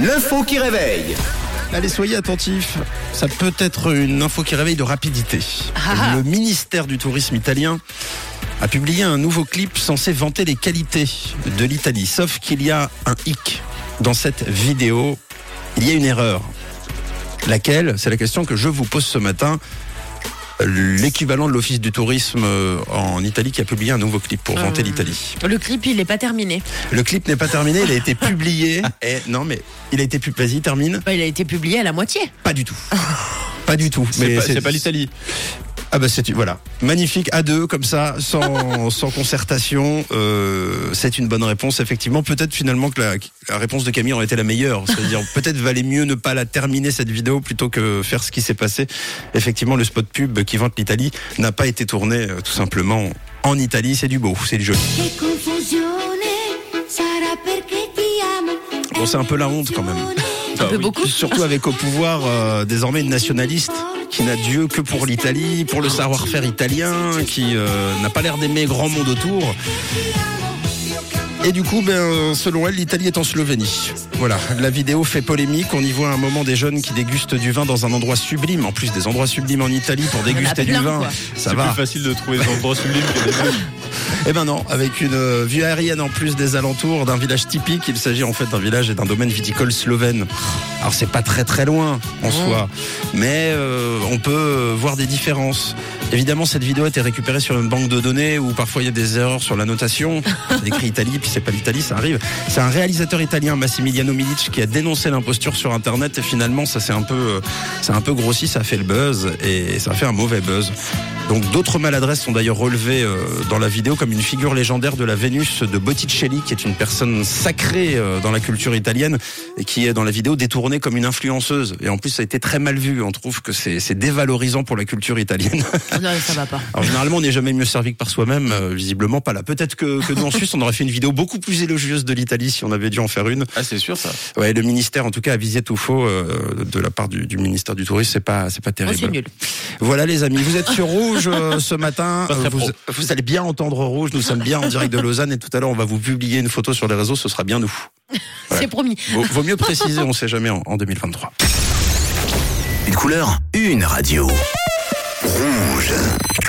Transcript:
L'info qui réveille. Allez, soyez attentifs. Ça peut être une info qui réveille de rapidité. Ah. Le ministère du Tourisme italien a publié un nouveau clip censé vanter les qualités de l'Italie. Sauf qu'il y a un hic dans cette vidéo. Il y a une erreur. Laquelle? C'est la question que je vous pose ce matin. L'équivalent de l'Office du tourisme euh, en Italie qui a publié un nouveau clip pour vanter Euh. l'Italie. Le clip, il n'est pas terminé. Le clip n'est pas terminé, il a été publié. Et non, mais il a été publié. Vas-y, termine. Bah, il a été publié à la moitié. Pas du tout. Pas du tout. C'est pas, c'est pas l'Italie. Ah bah c'est voilà. Magnifique à deux comme ça sans sans concertation. Euh, c'est une bonne réponse effectivement. Peut-être finalement que la, la réponse de Camille aurait été la meilleure. C'est-à-dire peut-être valait mieux ne pas la terminer cette vidéo plutôt que faire ce qui s'est passé. Effectivement le spot pub qui vante l'Italie n'a pas été tourné euh, tout simplement en Italie. C'est du beau c'est du joli. Bon, c'est un peu la honte, quand même. Un peu beaucoup. surtout avec au pouvoir euh, désormais une nationaliste qui n'a Dieu que pour l'Italie, pour le savoir-faire italien, qui euh, n'a pas l'air d'aimer grand monde autour. Et du coup, ben, selon elle, l'Italie est en Slovénie. Voilà, la vidéo fait polémique. On y voit un moment des jeunes qui dégustent du vin dans un endroit sublime. En plus des endroits sublimes en Italie pour déguster du plein, vin. quoi. Ça C'est va. plus facile de trouver des endroits sublimes que des vins. Eh ben non, avec une euh, vue aérienne en plus des alentours d'un village typique. Il s'agit en fait d'un village et d'un domaine viticole slovène. Alors c'est pas très très loin en soi, mais euh, on peut euh, voir des différences. Évidemment, cette vidéo a été récupérée sur une banque de données où parfois il y a des erreurs sur la notation. C'est écrit Italie, puis c'est pas l'Italie, ça arrive. C'est un réalisateur italien, Massimiliano Milic, qui a dénoncé l'imposture sur Internet et finalement ça s'est un peu, euh, c'est un peu grossi, ça a fait le buzz et ça a fait un mauvais buzz. Donc d'autres maladresses sont d'ailleurs relevées euh, dans la vidéo comme une figure légendaire de la Vénus de Botticelli qui est une personne sacrée euh, dans la culture italienne et qui est dans la vidéo détournée comme une influenceuse. Et en plus ça a été très mal vu. On trouve que c'est c'est dévalorisant pour la culture italienne. Non, ça va pas. Alors généralement on n'est jamais mieux servi que par soi-même, euh, visiblement pas là. Peut-être que, que nous en Suisse on aurait fait une vidéo beaucoup plus élogieuse de l'Italie si on avait dû en faire une. Ah, c'est sûr ça. Ouais, le ministère en tout cas a visé tout faux euh, de la part du, du ministère du Tourisme. C'est pas c'est pas Oh, terrible. c'est nul. Voilà les amis, vous êtes sur Rouge euh, ce matin. Euh, vous, allez bien entendre Rouge. Nous sommes bien en direct de Lausanne et tout à l'heure on va vous publier une photo sur les réseaux. Ce sera bien nous. C'est promis. Vaut, vaut mieux préciser, on sait jamais en, en 2023. Une couleur, une radio. Rouge.